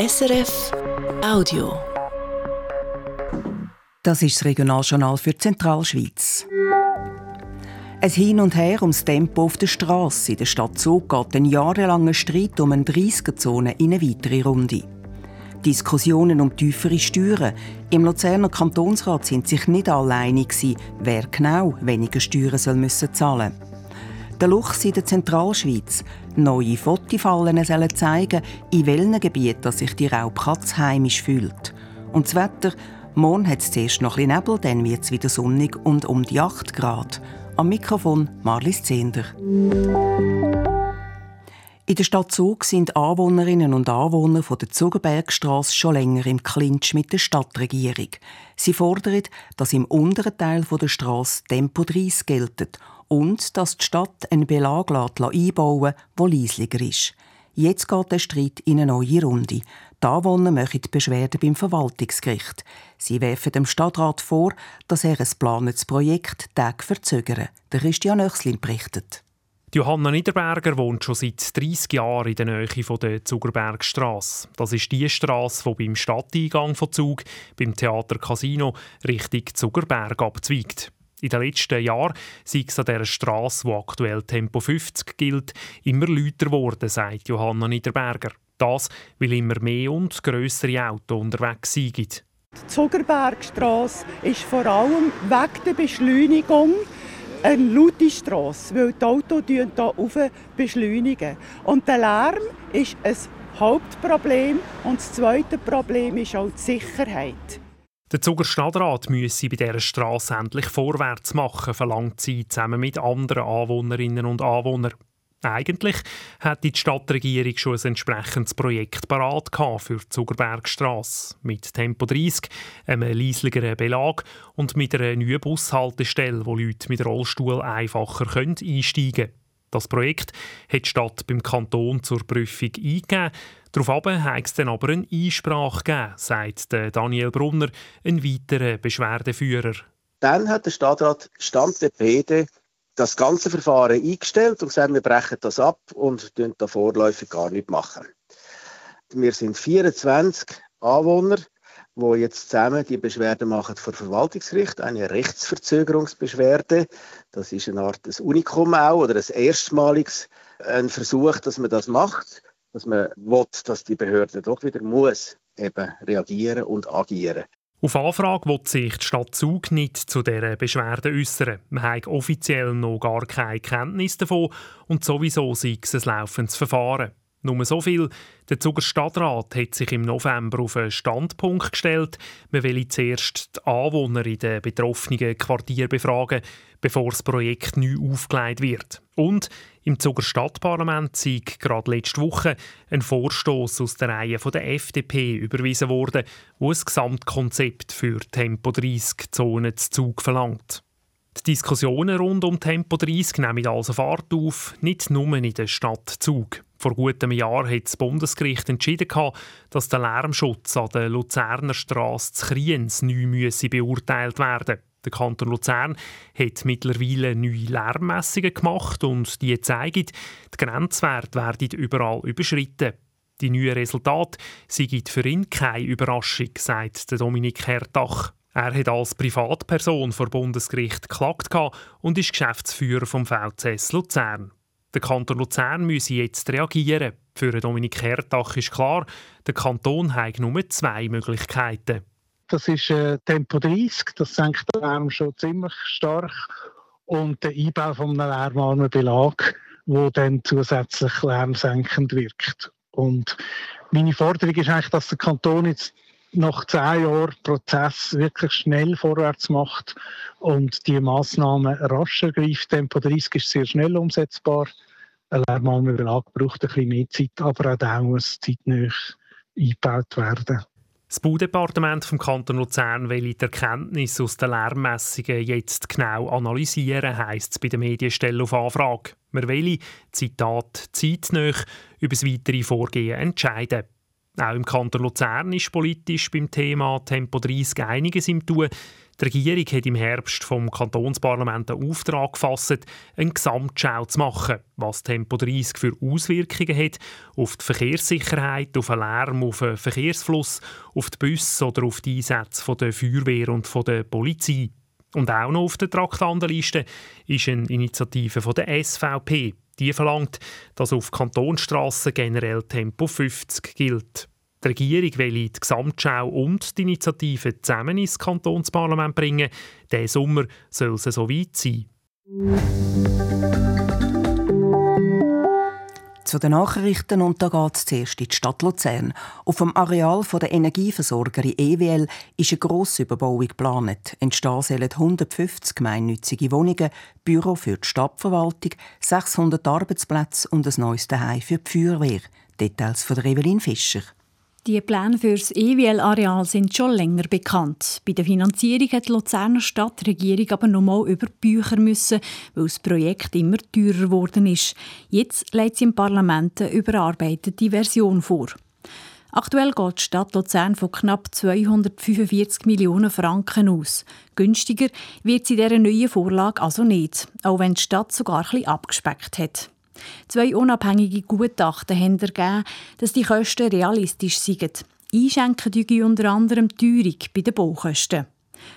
SRF Audio. Das ist das Regionaljournal für die Zentralschweiz. Ein Hin und Her ums Tempo auf der Straße in der Stadt Zug geht ein jahrelanger Streit um eine 30er-Zone in eine weitere Runde. Diskussionen um tiefere Steuern. Im Luzerner Kantonsrat sind sich nicht alle einig, wer genau weniger Steuern soll müssen zahlen Der Luchs in der Zentralschweiz. Neue Fotofallen sollen zeigen, in welchen Gebieten sich die Raubkatze heimisch fühlt. Und das Wetter, morgen hat es zuerst noch ein Nebel, dann wird es wieder sonnig und um die 8 Grad. Am Mikrofon Marlies Zehnder. In der Stadt Zug sind Anwohnerinnen und Anwohner von der Zugerbergstrasse schon länger im Clinch mit der Stadtregierung. Sie fordern, dass im unteren Teil der Straße Tempo 30 geltet und dass die Stadt einen Belag einbauen lässt, der leislicher ist. Jetzt geht der Streit in eine neue Runde. Die Anwohner machen die Beschwerde beim Verwaltungsgericht. Sie werfen dem Stadtrat vor, dass er ein geplantes Projekt Tag verzögere. Der Christian Oechslin berichtet. Johanna Niederberger wohnt schon seit 30 Jahren in der Nähe der Zugerbergstrasse. Das ist die Strasse, die beim Stadteingang von Zug, beim Theater Casino, Richtung Zugerberg abzweigt. In den letzten Jahren sei es an dieser Strasse, wo aktuell Tempo 50 gilt, immer lauter geworden, sagt Johanna Niederberger. Das, weil immer mehr und grössere Autos unterwegs sind. Die Zuckerbergstrasse ist vor allem wegen der Beschleunigung eine laute Strasse, weil die Autos hier auf beschleunigen. Und der Lärm ist ein Hauptproblem und das zweite Problem ist auch die Sicherheit. Der Zuger Stadtrat müsse bei dieser Strasse endlich vorwärts machen, verlangt sie zusammen mit anderen Anwohnerinnen und Anwohnern. Eigentlich hätte die Stadtregierung schon ein entsprechendes Projekt parat für die Zugerbergstrasse. Mit Tempo 30, einem leisligeren Belag und mit einer neuen Bushaltestelle, wo Leute mit Rollstuhl einfacher einsteigen können. Das Projekt hat die Stadt beim Kanton zur Prüfung eingegeben. Daraufhin hat es dann aber eine Einsprache gegeben, sagt Daniel Brunner, ein weiterer Beschwerdeführer. Dann hat der Stadtrat Stand der Pede das ganze Verfahren eingestellt und gesagt, wir brechen das ab und tun da vorläufig gar nicht machen. Wir sind 24 Anwohner, die jetzt zusammen die Beschwerde machen vor Verwaltungsgericht, eine Rechtsverzögerungsbeschwerde. Das ist eine Art des Unikum auch oder ein erstmaliges ein Versuch, dass man das macht, dass man will, dass die Behörde doch wieder muss eben reagieren und agieren. Auf Anfrage will sich die Stadt Zug nicht zu dieser Beschwerde äußern. Man hat offiziell noch gar keine Kenntnis davon und sowieso sei es ein laufendes Verfahren. Nur so viel, der Zuger Stadtrat hat sich im November auf einen Standpunkt gestellt, man will zuerst die Anwohner in den betroffenen Quartieren befragen, bevor das Projekt neu aufgelegt wird. Und im Zuger Stadtparlament sei gerade letzte Woche ein Vorstoß aus der Reihe der FDP überwiesen worden, wo ein Gesamtkonzept für Tempo 30 Zonen zu Zug verlangt. Die Diskussionen rund um Tempo 30 nehmen also Fahrt auf, nicht nur in der Stadt Zug. Vor gut einem Jahr hat das Bundesgericht entschieden, dass der Lärmschutz an der Luzerner Straße zu Kriens neu beurteilt werden Der Kanton Luzern hat mittlerweile neue Lärmmessungen gemacht und die zeigen, die Grenzwerte werden überall überschritten. Die neuen Resultate sind für ihn keine Überraschung, sagt Dominik Hertach. Er hat als Privatperson vor Bundesgericht geklagt und ist Geschäftsführer vom VCS Luzern. Der Kanton Luzern müsse jetzt reagieren. Für Dominik Hertach ist klar, der Kanton hat nur zwei Möglichkeiten. Das ist äh, Tempo 30, das senkt den Lärm schon ziemlich stark. Und der Einbau von einem lärmarmen Belag, der dann zusätzlich lärmsenkend wirkt. Und meine Forderung ist eigentlich, dass der Kanton jetzt nach zehn Jahren Prozess wirklich schnell vorwärts macht und die Massnahmen rasch ergreift. Tempo 30 ist sehr schnell umsetzbar. Ein Lärmannüberlag braucht ein bisschen mehr Zeit, aber auch da muss zeitnah eingebaut werden. Das Baudepartement vom Kanton Luzern will die Erkenntnisse aus den Lärmmessungen jetzt genau analysieren, heisst es bei der Medienstelle auf Anfrage. Wir wollen, Zitat, zeitnah über das weitere Vorgehen entscheiden. Auch im Kanton Luzern ist politisch beim Thema Tempo 30 einiges im Tun. Die Regierung hat im Herbst vom Kantonsparlament einen Auftrag gefasst, eine Gesamtschau zu machen, was Tempo 30 für Auswirkungen hat auf die Verkehrssicherheit, auf den Lärm, auf den Verkehrsfluss, auf die Busse oder auf die Einsätze der Feuerwehr und der Polizei. Und auch noch auf der Traktandenliste ist eine Initiative von der SVP. Die verlangt, dass auf Kantonsstraßen generell Tempo 50 gilt. Die Regierung will die Gesamtschau und die Initiative zusammen ins Kantonsparlament bringen. Diesen Sommer soll es so weit sein. Zu den Nachrichten und da geht es zuerst in die Stadt Luzern. Auf dem Areal der Energieversorgerin EWL ist eine grosse Überbauung geplant. Entstehen sollen 150 gemeinnützige Wohnungen, Büro für die Stadtverwaltung, 600 Arbeitsplätze und ein neues Heim für die Feuerwehr. Details von Evelyn Fischer. Die Pläne für das EWL-Areal sind schon länger bekannt. Bei der Finanzierung hat die Luzerner Stadtregierung aber noch mal über Bücher müssen, weil das Projekt immer teurer geworden ist. Jetzt legt sie im Parlament eine überarbeitete Version vor. Aktuell geht die Stadt Luzern von knapp 245 Millionen Franken aus. Günstiger wird sie dieser neuen Vorlage also nicht, auch wenn die Stadt sogar bisschen abgespeckt hat. Zwei unabhängige Gutachten haben ergeben, dass die Kosten realistisch sind. Einschenken die unter anderem Teuerung bei den Baukosten.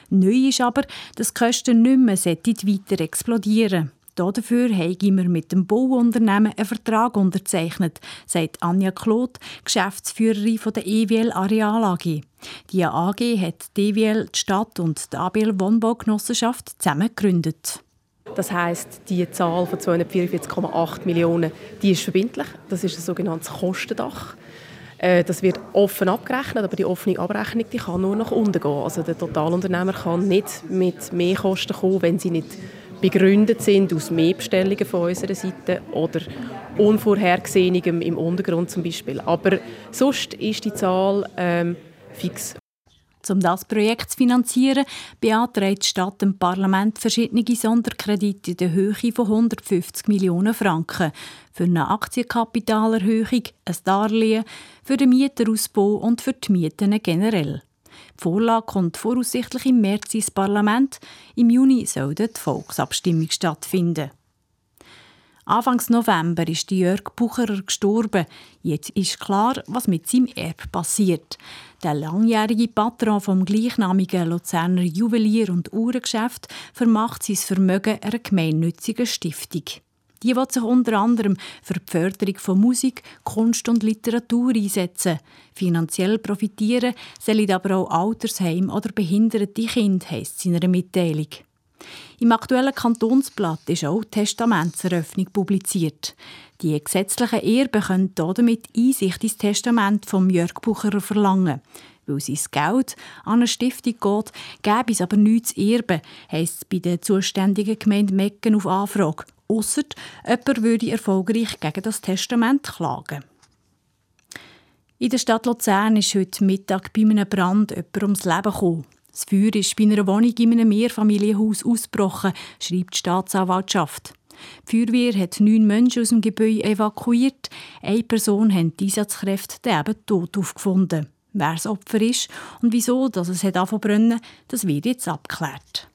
Neu ist aber, dass die Kosten nicht mehr weiter explodieren Dafür haben wir mit dem Bauunternehmen einen Vertrag unterzeichnet, sagt Anja Kloth, Geschäftsführerin der EWL Areal AG. Die AG hat die EWL, die Stadt und die ABL Wohnbaugenossenschaft zusammen gegründet. Das heißt, die Zahl von 244,8 Millionen, die ist verbindlich. Das ist ein sogenanntes Kostendach. Äh, das wird offen abgerechnet, aber die offene Abrechnung die kann nur nach unten gehen. Also der Totalunternehmer kann nicht mit mehr Kosten kommen, wenn sie nicht begründet sind aus mehr Bestellungen von unserer Seite oder unvorhergesehenem im Untergrund zum Beispiel. Aber sonst ist die Zahl ähm, fix um das Projekt zu finanzieren, beantragt die Stadt dem Parlament verschiedene Sonderkredite in der Höhe von 150 Millionen Franken für eine Aktienkapitalerhöhung, ein Darlehen, für den Mieterausbau und für die Mieten generell. Die Vorlage kommt voraussichtlich im März ins Parlament. Im Juni soll die Volksabstimmung stattfinden. Anfangs November ist Jörg Bucherer gestorben. Jetzt ist klar, was mit seinem Erb passiert. Der langjährige Patron vom gleichnamigen Luzerner Juwelier- und Uhrengeschäft vermacht sein Vermögen einer gemeinnützigen Stiftung. Die will sich unter anderem für die Förderung von Musik, Kunst und Literatur einsetzen. Finanziell profitieren sollen aber auch Altersheim oder behinderte Kinder, heisst in einer Mitteilung. Im aktuellen Kantonsblatt ist auch die Testamentseröffnung publiziert. Die gesetzlichen Erben können damit Einsicht ins Testament von Jörg Bucherer verlangen. Weil sein Geld an eine Stiftung geht, gäbe es aber nichts zu erben, heisst es bei der zuständigen Gemeinde Mecken auf Anfrage. Ausser jemand würde erfolgreich gegen das Testament klagen. In der Stadt Luzern ist heute Mittag bei einem Brand jemand ums Leben gekommen. Das Feuer ist bei einer Wohnung in einem Mehrfamilienhaus ausgebrochen, schreibt die Staatsanwaltschaft. Die Feuerwehr hat neun Menschen aus dem Gebäude evakuiert. Eine Person haben die Einsatzkräfte eben tot aufgefunden. Wer das Opfer ist und wieso dass es hat das wird jetzt abgeklärt.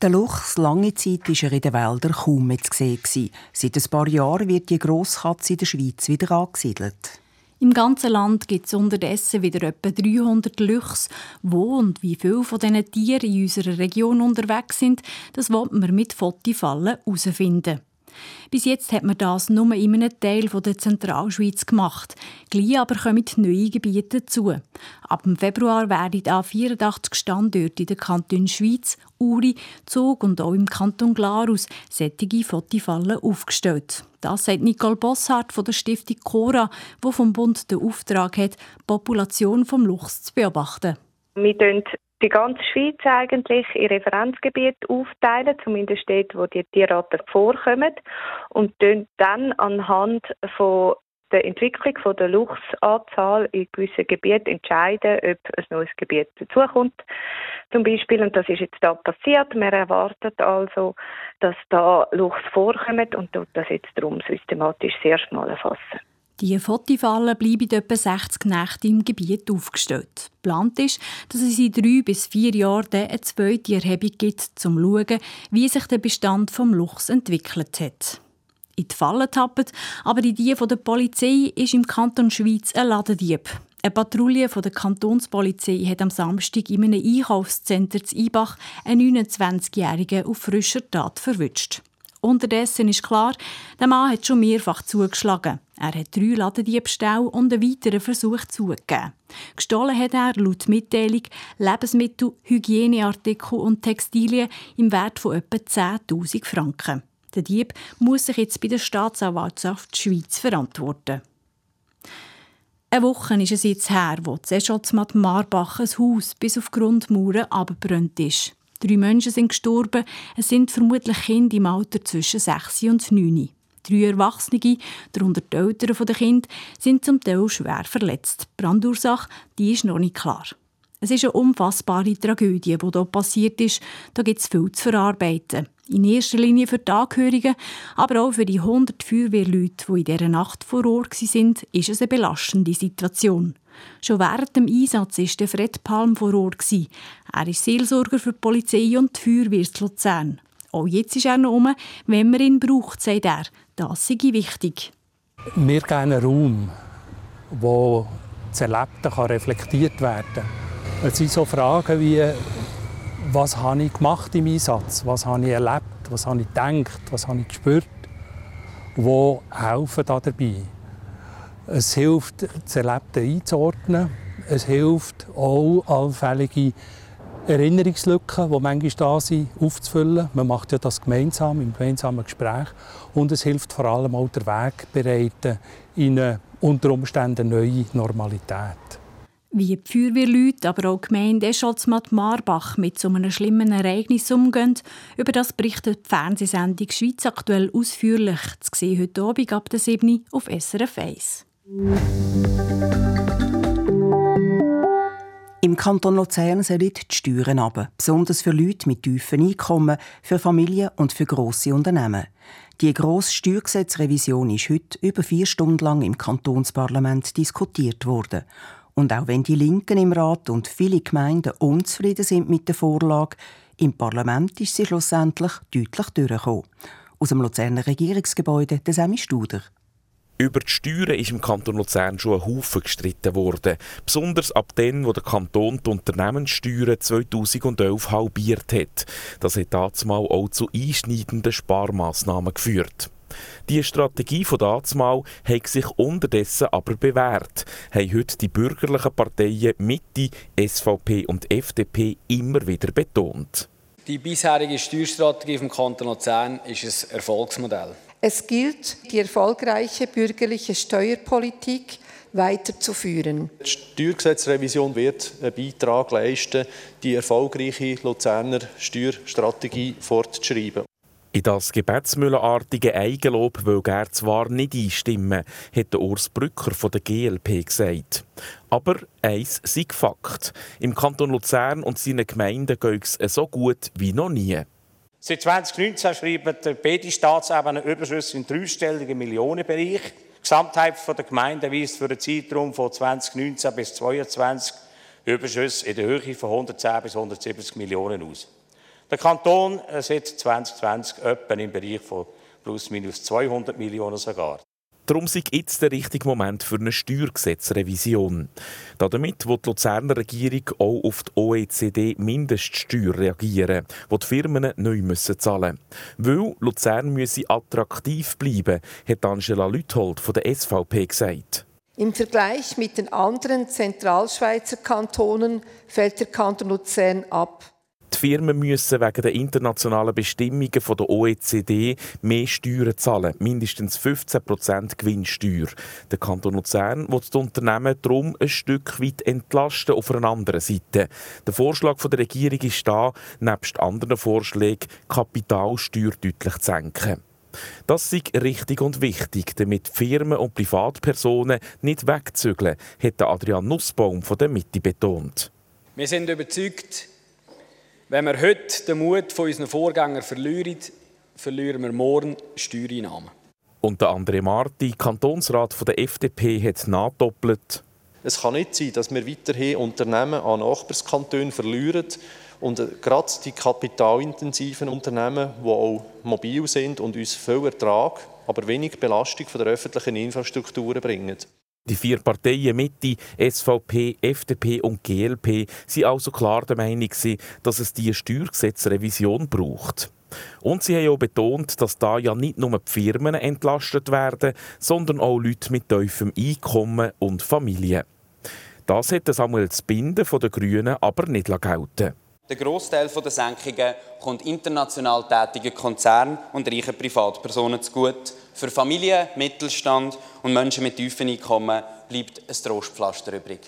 Der Luchs lange Zeit war er in den Wäldern kaum mehr zu sehen. Seit ein paar Jahren wird die Grosskatze in der Schweiz wieder angesiedelt. Im ganzen Land gibt es unterdessen wieder etwa 300 Luchs. Wo und wie viele von diesen Tieren in unserer Region unterwegs sind, das wollen wir mit Fotifallen herausfinden. Bis jetzt hat man das nur in einem Teil der Zentralschweiz gemacht. Gleich aber kommen neue Gebiete dazu. Ab Februar werden an 84 Standorte in der Kanton Schweiz, Uri, Zug und auch im Kanton Glarus sättige Fotifallen aufgestellt. Das sagt Nicole Bosshardt von der Stiftung Cora, wo vom Bund den Auftrag hat, die Population vom Luchs zu beobachten. Wir die ganze Schweiz eigentlich in Referenzgebiete aufteilen, zumindest dort, wo die Tierarten vorkommen, und dann anhand von der Entwicklung von der Luchsanzahl in gewissen Gebieten entscheiden, ob ein neues Gebiet dazukommt. Zum Beispiel, und das ist jetzt da passiert, man erwartet also, dass da Luchs vorkommen und tut das jetzt darum systematisch sehr schnell erfassen. Die Fotifallen bleiben etwa 60 Nächte im Gebiet aufgestellt. Geplant ist, dass es in drei bis vier Jahren eine zweite Erhebung gibt, um zu schauen, wie sich der Bestand vom Luchs entwickelt hat. In die Fallen tappen, aber in die der Polizei ist im Kanton Schweiz ein Ladendieb. Eine Patrouille von der Kantonspolizei hat am Samstag in einem Einkaufszentrum zu Ibach einen 29-Jährigen auf frischer Tat verwünscht. Unterdessen ist klar, der Mann hat schon mehrfach zugeschlagen. Er hat drei Ladendiebstähle und einen weiteren Versuch zugegeben. Gestohlen hat er laut Mitteilung Lebensmittel, Hygieneartikel und Textilien im Wert von etwa 10.000 Franken. Der Dieb muss sich jetzt bei der Staatsanwaltschaft Schweiz verantworten. Eine Woche ist es jetzt her, wo Zescholzmatt Marbach ein Haus bis auf Grundmauern abgebrannt ist. Drei Menschen sind gestorben. Es sind vermutlich Kinder im Alter zwischen 6 und 9. Drei Erwachsene, darunter die Eltern der Kinder, sind zum Teil schwer verletzt. Die Brandursache die ist noch nicht klar. Es ist eine unfassbare Tragödie, die hier passiert ist. Da gibt es viel zu verarbeiten. In erster Linie für die Angehörigen, aber auch für die 100 Feuerwehrleute, die in dieser Nacht vor Ort waren, ist es eine belastende Situation. Schon während dem Einsatz war Fred Palm vor Ort. Er ist Seelsorger für die Polizei und die Feuerwehr Luzern. Auch jetzt ist er noch um, wenn man ihn braucht, sagt er. Das sei wichtig. Wir geben einen Raum, wo das Erlebte reflektiert werden kann. Es sind so Fragen wie, was habe ich gemacht im Einsatz, was habe ich erlebt, was habe ich gedacht, was habe ich gespürt, wo helfen da dabei. Es hilft, das Erlebte einzuordnen. Es hilft auch, allfällige Erinnerungslücken, die manchmal da sind, aufzufüllen. Man macht ja das gemeinsam, im gemeinsamen Gespräch. Und es hilft vor allem auch, den Weg bereiten in eine unter Umständen neue Normalität. Wie die Feuerwehrleute, aber auch die Gemeinde Escholzmatt-Marbach mit so einem schlimmen Ereignis umgehen, über das berichtet die Fernsehsendung «Schweiz aktuell» ausführlich. Zu sehen heute Abend ab der 7 auf SRF 1. Im Kanton Luzern sollen die Steuern runter, besonders für Leute mit tiefen Einkommen, für Familien und für grosse Unternehmen. Die grosse Steuergesetzrevision ist heute über vier Stunden lang im Kantonsparlament diskutiert worden. Und auch wenn die Linken im Rat und viele Gemeinden unzufrieden sind mit der Vorlage, im Parlament ist sie schlussendlich deutlich durchgekommen. Aus dem Luzerner Regierungsgebäude der Semi Studer. Über die Steuern ist im Kanton Luzern schon ein Haufen gestritten worden. Besonders ab dann, wo der Kanton die Unternehmenssteuern 2011 halbiert hat. Das hat dazumal auch zu einschneidenden Sparmaßnahmen geführt. Die Strategie von dazumal hat sich unterdessen aber bewährt, haben heute die bürgerlichen Parteien Mitte, SVP und FDP immer wieder betont. Die bisherige Steuerstrategie vom Kanton Luzern ist ein Erfolgsmodell. Es gilt, die erfolgreiche bürgerliche Steuerpolitik weiterzuführen. Die Steuergesetzrevision wird einen Beitrag leisten, die erfolgreiche Luzerner Steuerstrategie fortzuschreiben. In das gebetsmühlenartige Eigenlob will er zwar nicht einstimmen, hat Urs Brücker von der GLP gesagt. Aber eins sei Fakt. Im Kanton Luzern und seinen Gemeinden geht es so gut wie noch nie. Seit 2019 schreiben beide Staatsebenen Überschüsse im dreistelligen Millionenbereich. Die Gesamtheit der Gemeinden weist für den Zeitraum von 2019 bis 2022 Überschüsse in der Höhe von 110 bis 170 Millionen aus. Der Kanton seit 2020 etwa im Bereich von plus minus 200 Millionen sogar. Darum sei jetzt der richtige Moment für eine Steuergesetzrevision. Damit wird die Luzerner Regierung auch auf die OECD-Mindeststeuer reagieren, die die Firmen neu müssen zahlen müssen. Weil Luzern müsse attraktiv bleiben, hat Angela Lüthold von der SVP gesagt. Im Vergleich mit den anderen Zentralschweizer Kantonen fällt der Kanton Luzern ab. Die Firmen müssen wegen der internationalen Bestimmungen der OECD mehr Steuern zahlen, mindestens 15% Gewinnsteuer. Der Kanton Luzern will die Unternehmen darum ein Stück weit entlasten auf einer anderen Seite. Der Vorschlag der Regierung ist da, nebst anderen Vorschlägen, Kapitalsteuer deutlich zu senken. Das ist richtig und wichtig, damit Firmen und Privatpersonen nicht wegzügeln, hat Adrian Nussbaum von der Mitte betont. Wir sind überzeugt, wenn wir heute den Mut von unseren Vorgängern verlieren, verlieren wir morgen Steuereinnahmen. Und der André Marti, Kantonsrat der FDP, hat nachdoppelt. Es kann nicht sein, dass wir weiterhin Unternehmen an Nachbarskantone verlieren und gerade die kapitalintensiven Unternehmen, die auch mobil sind und uns viel Ertrag, aber wenig Belastung von der öffentlichen Infrastruktur bringen. Die vier Parteien Mitte, SVP, FDP und GLP sind also klar der Meinung, dass es diese Steuergesetzrevision braucht. Und sie haben auch betont, dass da ja nicht nur die Firmen entlastet werden, sondern auch Leute mit tiefem Einkommen und Familien. Das hat Samuel Zbinden von den Grünen aber nicht gelten. Der Großteil der Senkungen kommt international tätigen Konzernen und reichen Privatpersonen zugute. Für Familien, Mittelstand und Menschen mit tiefen Einkommen bleibt ein Trostpflaster übrig.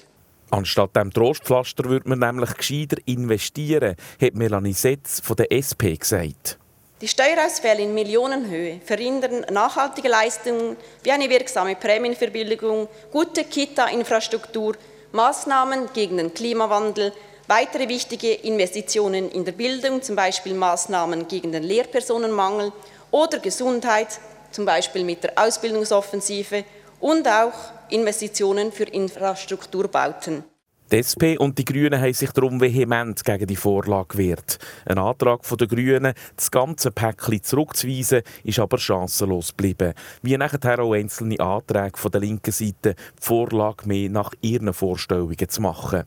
Anstatt dem Trostpflaster würde man nämlich gescheiter investieren, hat Melanie Setz von der SP gesagt. Die Steuerausfälle in Millionenhöhe verhindern nachhaltige Leistungen wie eine wirksame Prämienverbilligung, gute Kita-Infrastruktur, Maßnahmen gegen den Klimawandel, weitere wichtige Investitionen in der Bildung, zum Beispiel Maßnahmen gegen den Lehrpersonenmangel oder Gesundheit, zum Beispiel mit der Ausbildungsoffensive und auch Investitionen für Infrastrukturbauten. Die SP und die Grünen haben sich darum vehement gegen die Vorlage gewehrt. Ein Antrag der Grünen, das ganze Päckchen zurückzuweisen, ist aber chancenlos geblieben. Wie nachher auch einzelne Anträge von der linken Seite, die Vorlage mehr nach ihren Vorstellungen zu machen.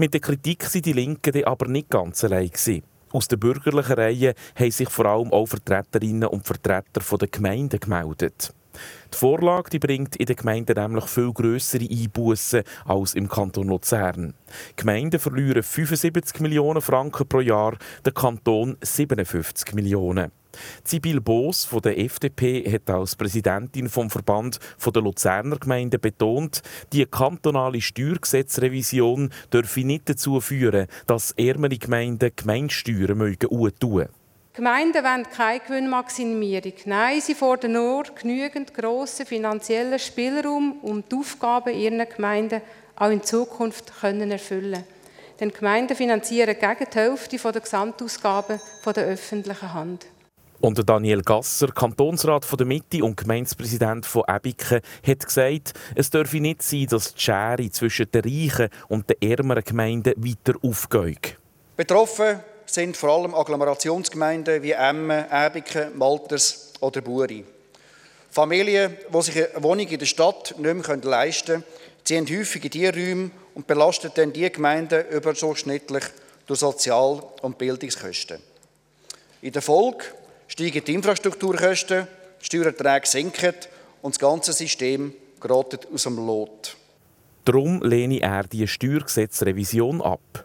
Mit der Kritik sind die Linken aber nicht ganz allein. Aus den bürgerlichen Reihen haben sich vor allem auch Vertreterinnen und Vertreter der Gemeinden gemeldet. Die Vorlage die bringt in den Gemeinden nämlich viel grössere Einbußen als im Kanton Luzern. Die Gemeinden verlieren 75 Millionen Franken pro Jahr, der Kanton 57 Millionen. Sibyl Boos von der FDP hat als Präsidentin vom Verband der Luzerner Gemeinden betont, die kantonale Steuergesetzrevision dürfe nicht dazu führen, dass ärmere Gemeinden Gemeindesteuern mögen tun. Gemeinden wollen keine Gewinnmaximierung. Nein, sie fordern nur genügend grossen finanziellen Spielraum, um die Aufgaben ihrer Gemeinden auch in Zukunft können erfüllen Denn Gemeinden finanzieren gegen die Hälfte der Gesamtausgaben der öffentlichen Hand. Und Daniel Gasser, Kantonsrat von der Mitte und Gemeindepräsident von Ebiken, hat gesagt, es dürfe nicht sein, dass die Schere zwischen den reichen und den ärmeren Gemeinden weiter aufgeht. Betroffen sind vor allem Agglomerationsgemeinden wie Emmen, Ebiken, Malters oder Buri. Familien, die sich eine Wohnung in der Stadt nicht mehr leisten können, ziehen häufig in diese Räume und belasten dann diese Gemeinden überdurchschnittlich durch Sozial- und Bildungskosten. In der Folge steigen die Infrastrukturkosten, die Steuererträge sinken und das ganze System gerät aus dem Lot. Darum lehne er die Steuergesetzrevision ab.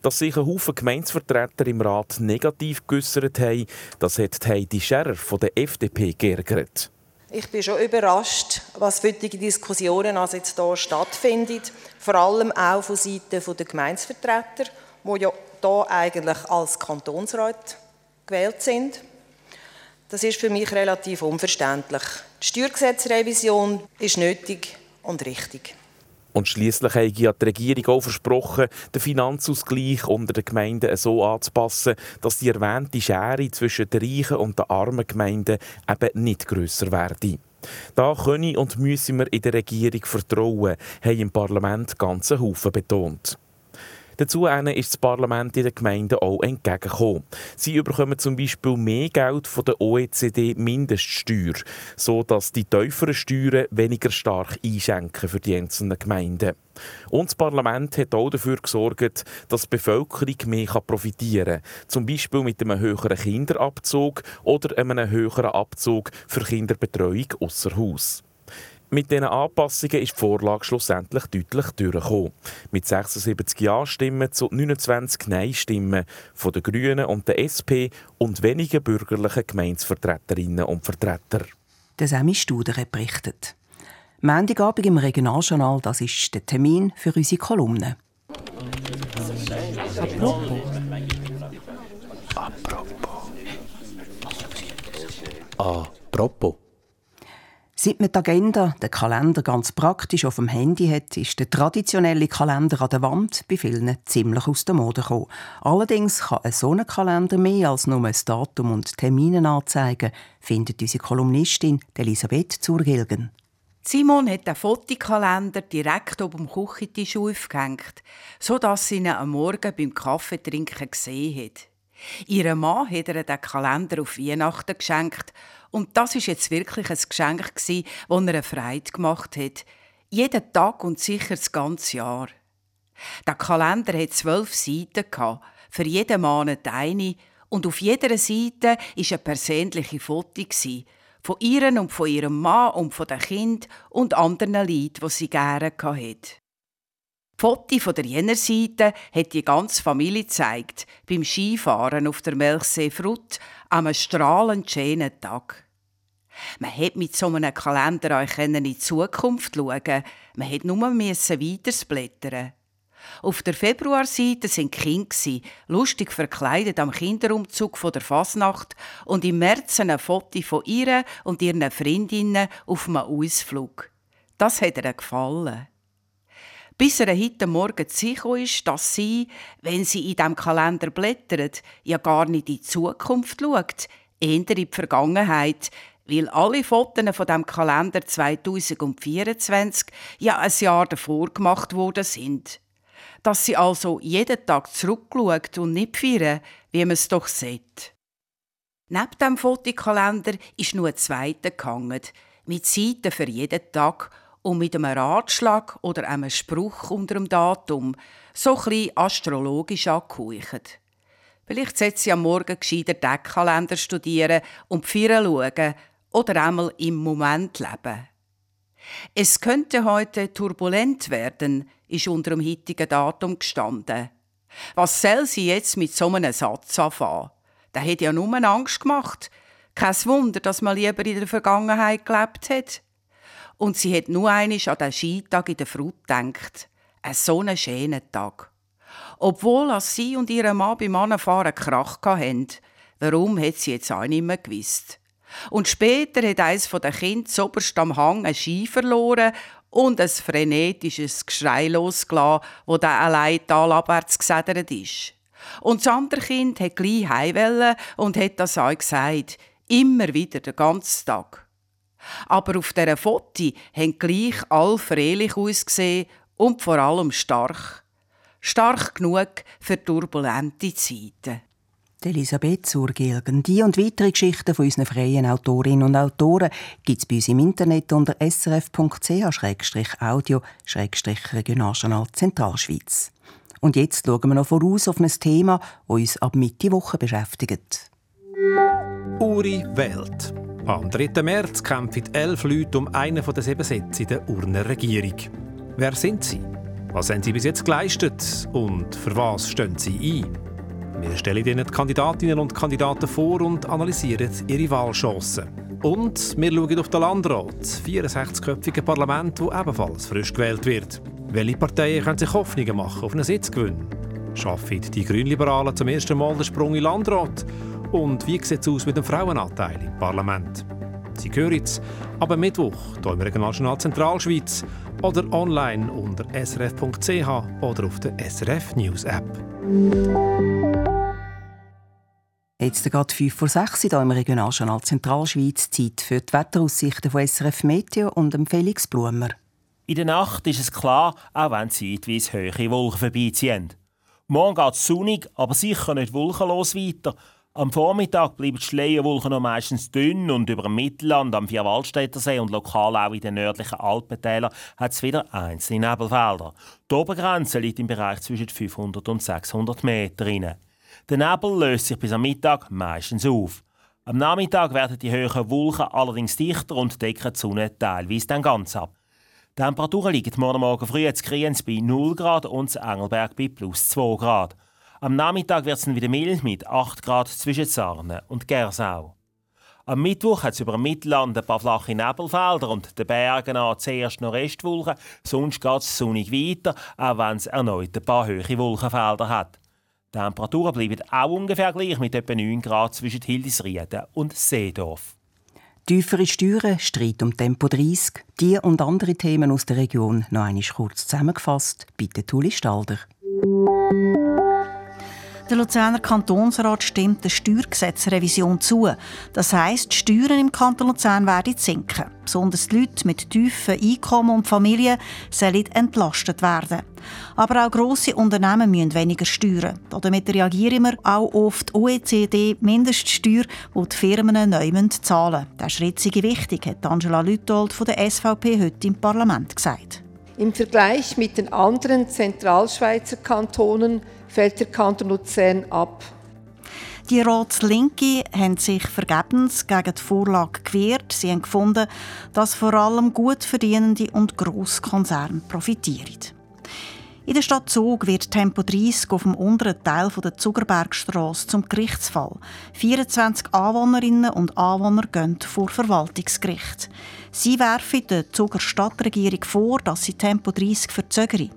Dass sich ein Haufen Gemeinsvertreter im Rat negativ geäussert haben, das hat Heidi Scherer von der FDP geärgert. Ich bin schon überrascht, was für die Diskussionen also jetzt hier stattfinden. Vor allem auch von Seiten der Gemeinsvertreter, die ja hier eigentlich als Kantonsrat gewählt sind. Das ist für mich relativ unverständlich. Die Steuergesetzrevision ist nötig und richtig. Und schließlich hat die Regierung auch versprochen, den Finanzausgleich unter den Gemeinden so anzupassen, dass die erwähnte Schere zwischen den reichen und den armen Gemeinden eben nicht grösser werde. Da können und müssen wir in der Regierung vertrauen, haben im Parlament ganze Haufen betont. Dazu ist das Parlament in den Gemeinden auch entgegengekommen. Sie bekommen zum Beispiel mehr Geld von der OECD-Mindeststeuer, sodass die tieferen Steuern weniger stark einschenken für die einzelnen Gemeinden. Und das Parlament hat auch dafür gesorgt, dass die Bevölkerung mehr profitieren kann. Zum Beispiel mit einem höheren Kinderabzug oder einem höheren Abzug für Kinderbetreuung außer Haus. Mit diesen Anpassungen ist die Vorlage schlussendlich deutlich durchgekommen. Mit 76 Ja-Stimmen zu 29 Nein-Stimmen von den Grünen und der SP und wenigen bürgerlichen Gemeinsvertreterinnen und Vertreter. Der Semi Studer berichtet. Montagabend im Regionaljournal, das ist der Termin für unsere Kolumne. Apropos. Apropos. Apropos. Seit man die Agenda, den Kalender ganz praktisch auf dem Handy hat, ist der traditionelle Kalender an der Wand bei vielen ziemlich aus der Mode gekommen. Allerdings kann ein so ein Kalender mehr als nur ein Datum und Termine anzeigen, findet unsere Kolumnistin Elisabeth Zurgilgen. Simon hat den Fotokalender direkt oben dem Küchentisch aufgehängt, sodass sie ihn am Morgen beim Kaffeetrinken gesehen hat. Ihrem Mann hat er den Kalender auf Weihnachten geschenkt und das ist jetzt wirklich ein Geschenk das er eine Freude gemacht hat. Jeden Tag und sicher das ganze Jahr. Der Kalender hat zwölf Seiten für jeden Monat eine und auf jeder Seite ist ein persönliche Foto von ihr und von ihrem Mann und von den Kind und anderen Leuten, die sie gerne hatte. Foto von der jener Seite hat die ganze Familie gezeigt, beim Skifahren auf der Melchsee Frut am strahlend schönen Tag. Man hätte mit so einem Kalender auch in die Zukunft schauen Man hätte nur weiterblättern Auf der Februarseite waren Kinder, lustig verkleidet am Kinderumzug von der Fasnacht und im März ein Foto von ihr und ihren Freundinnen auf einem Ausflug. Das hat ihr gefallen bis er heute Morgen sicher ist, dass sie, wenn sie in diesem Kalender blättert, ja gar nicht in die Zukunft schaut, eher in die Vergangenheit, weil alle Fotos von dem Kalender 2024 ja ein Jahr davor gemacht worden sind. Dass sie also jeden Tag zurückschaut und nicht feiern, wie man es doch sieht. Neben dem Fotokalender ist nur ein zweiter gehangen, mit Seiten für jeden Tag und mit einem Ratschlag oder einem Spruch unter dem Datum so ein astrologisch angehaucht. Vielleicht sollte sie am Morgen gescheiter Deckkalender studieren und die schauen oder einmal im Moment leben. Es könnte heute turbulent werden, ist unter dem heutigen Datum gestanden. Was soll sie jetzt mit so einem Satz anfangen? Der hat ja nur Angst gemacht. Kein Wunder, dass man lieber in der Vergangenheit gelebt hat. Und sie hat nur einmal an den Skitag in der Frut gedacht. Ein so einen schönen Tag. Obwohl als sie und ihre Mann beim Anfahren Krach hatten. Warum hat sie jetzt auch nicht mehr gewusst. Und später hat eines der Kinder zoberst am Hang ein Ski verloren und ein frenetisches Geschrei losgelassen, wo der allein talabwärts gesedert ist. Und das andere Kind hat gleich heimwelle und hat das auch gesagt. Immer wieder, den ganzen Tag. Aber auf dieser Foto haben gleich alle freilich ausgesehen und vor allem stark. Stark genug für turbulente Zeiten. Elisabeth Surgilgen. Die und weitere Geschichten von unseren freien Autorinnen und Autoren gibt es bei uns im Internet unter srf.ch-audio-regionaljournal Zentralschweiz. Und jetzt schauen wir noch voraus auf ein Thema, das uns ab Mitte Woche beschäftigt. Uri Welt. Am 3. März kämpfen elf Leute um einen der sieben Sitze in der Urner Regierung. Wer sind sie? Was haben sie bis jetzt geleistet? Und für was stehen sie ein? Wir stellen Ihnen die Kandidatinnen und Kandidaten vor und analysieren ihre Wahlchancen. Und wir schauen auf den Landrat, 64-köpfige Parlament, das ebenfalls frisch gewählt wird. Welche Parteien können sich Hoffnungen machen auf einen Sitzgewinn? Schaffen die Grünliberalen zum ersten Mal den Sprung in Landrat? Und wie sieht es aus mit dem Frauenanteil im Parlament? Sie hören es aber Mittwoch hier im Regionaljournal Zentralschweiz oder online unter srf.ch oder auf der SRF News App. Jetzt geht 5 vor 6 hier im Regionaljournal Zentralschweiz Zeit für die Wetteraussichten von SRF Meteo und dem Felix Blumer. In der Nacht ist es klar, auch wenn zeitweise hohe Wolken vorbeiziehen. Morgen geht es sonnig, aber sicher nicht wolkenlos weiter. Am Vormittag bleiben die Schleierwolken noch meistens dünn und über dem Mittelland, am Vierwaldstättersee und lokal auch in den nördlichen Alpentälern hat es wieder einzelne Nebelfelder. Die Obergrenze liegt im Bereich zwischen 500 und 600 Meter. Der Nebel löst sich bis am Mittag meistens auf. Am Nachmittag werden die höheren Wolken allerdings dichter und decken die Sonne teilweise dann ganz ab. Die Temperaturen liegen morgen Morgen früh in Kriens bei 0 Grad und in Engelberg bei plus 2 Grad. Am Nachmittag wird es dann wieder mild mit 8 Grad zwischen Sarne und Gersau. Am Mittwoch hat es über dem Mittelland ein paar flache Nebelfelder und den Bergen an zuerst noch Restwolken, sonst geht es sonnig weiter, auch wenn es erneut ein paar hohe Wolkenfelder hat. Die Temperaturen bleiben auch ungefähr gleich mit etwa 9 Grad zwischen Hildisrieden und Seedorf. Tiefere Steuern, Streit um Tempo 30, die und andere Themen aus der Region noch einmal kurz zusammengefasst. Bitte Tuli Stalder. Der Luzerner Kantonsrat stimmt der Steuergesetzrevision zu. Das heisst, die Steuern im Kanton Luzern werden sinken. Besonders die Leute mit tiefen Einkommen und Familien sollen entlastet werden. Aber auch grosse Unternehmen müssen weniger steuern. Damit reagieren wir auch auf die OECD-Mindeststeuer, die die Firmen neu zahlen müssen. Dieser Schritt sei wichtig, hat Angela Lütold von der SVP heute im Parlament gesagt. Im Vergleich mit den anderen Zentralschweizer Kantonen fällt der Kanton Luzern ab. Die Ratslinke haben sich vergebens gegen die Vorlage gewehrt. Sie haben gefunden, dass vor allem gut verdienende und Grosskonzerne profitieren. In der Stadt Zug wird Tempo 30 auf dem unteren Teil der Zugerbergstrasse zum Gerichtsfall. 24 Anwohnerinnen und Anwohner gehen vor Verwaltungsgericht. Sie werfen der Zuger Stadtregierung vor, dass sie Tempo 30 verzögere.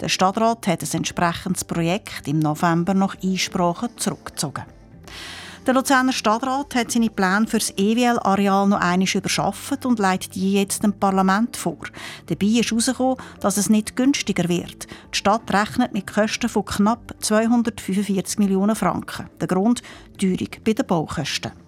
Der Stadtrat hat ein entsprechendes Projekt im November nach Einsprache zurückgezogen. Der Luzerner Stadtrat hat seine Pläne für das EWL-Areal noch einmal überschafft und leitet die jetzt dem Parlament vor. Dabei ist herausgekommen, dass es nicht günstiger wird. Die Stadt rechnet mit Kosten von knapp 245 Millionen Franken. Der Grund Teuerung bei den Baukosten.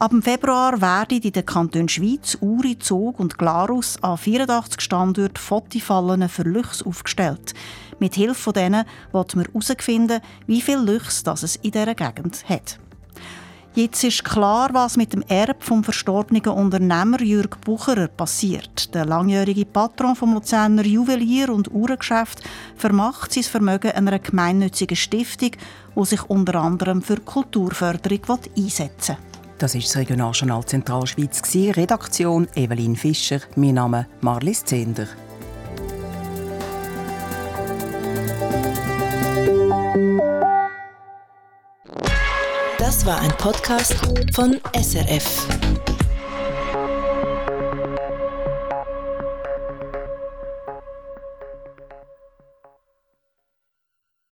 Ab dem Februar werden in den Kantonen Schweiz, Uri, Zug und Glarus an 84 Standorten Fotifallen für Luchs aufgestellt. Mit Hilfe von denen wollen wir herausfinden, wie viel Luchs es in dieser Gegend hat. Jetzt ist klar, was mit dem Erb vom verstorbenen Unternehmer Jürg Bucherer passiert. Der langjährige Patron vom Luzerner Juwelier- und Uhrengeschäft vermacht sein Vermögen einer gemeinnützigen Stiftung, die sich unter anderem für Kulturförderung einsetzen will. Das ist das Regionaljournal Zentralschweiz. Redaktion Evelyn Fischer. Mein Name Marlis Zender. Das war ein Podcast von SRF.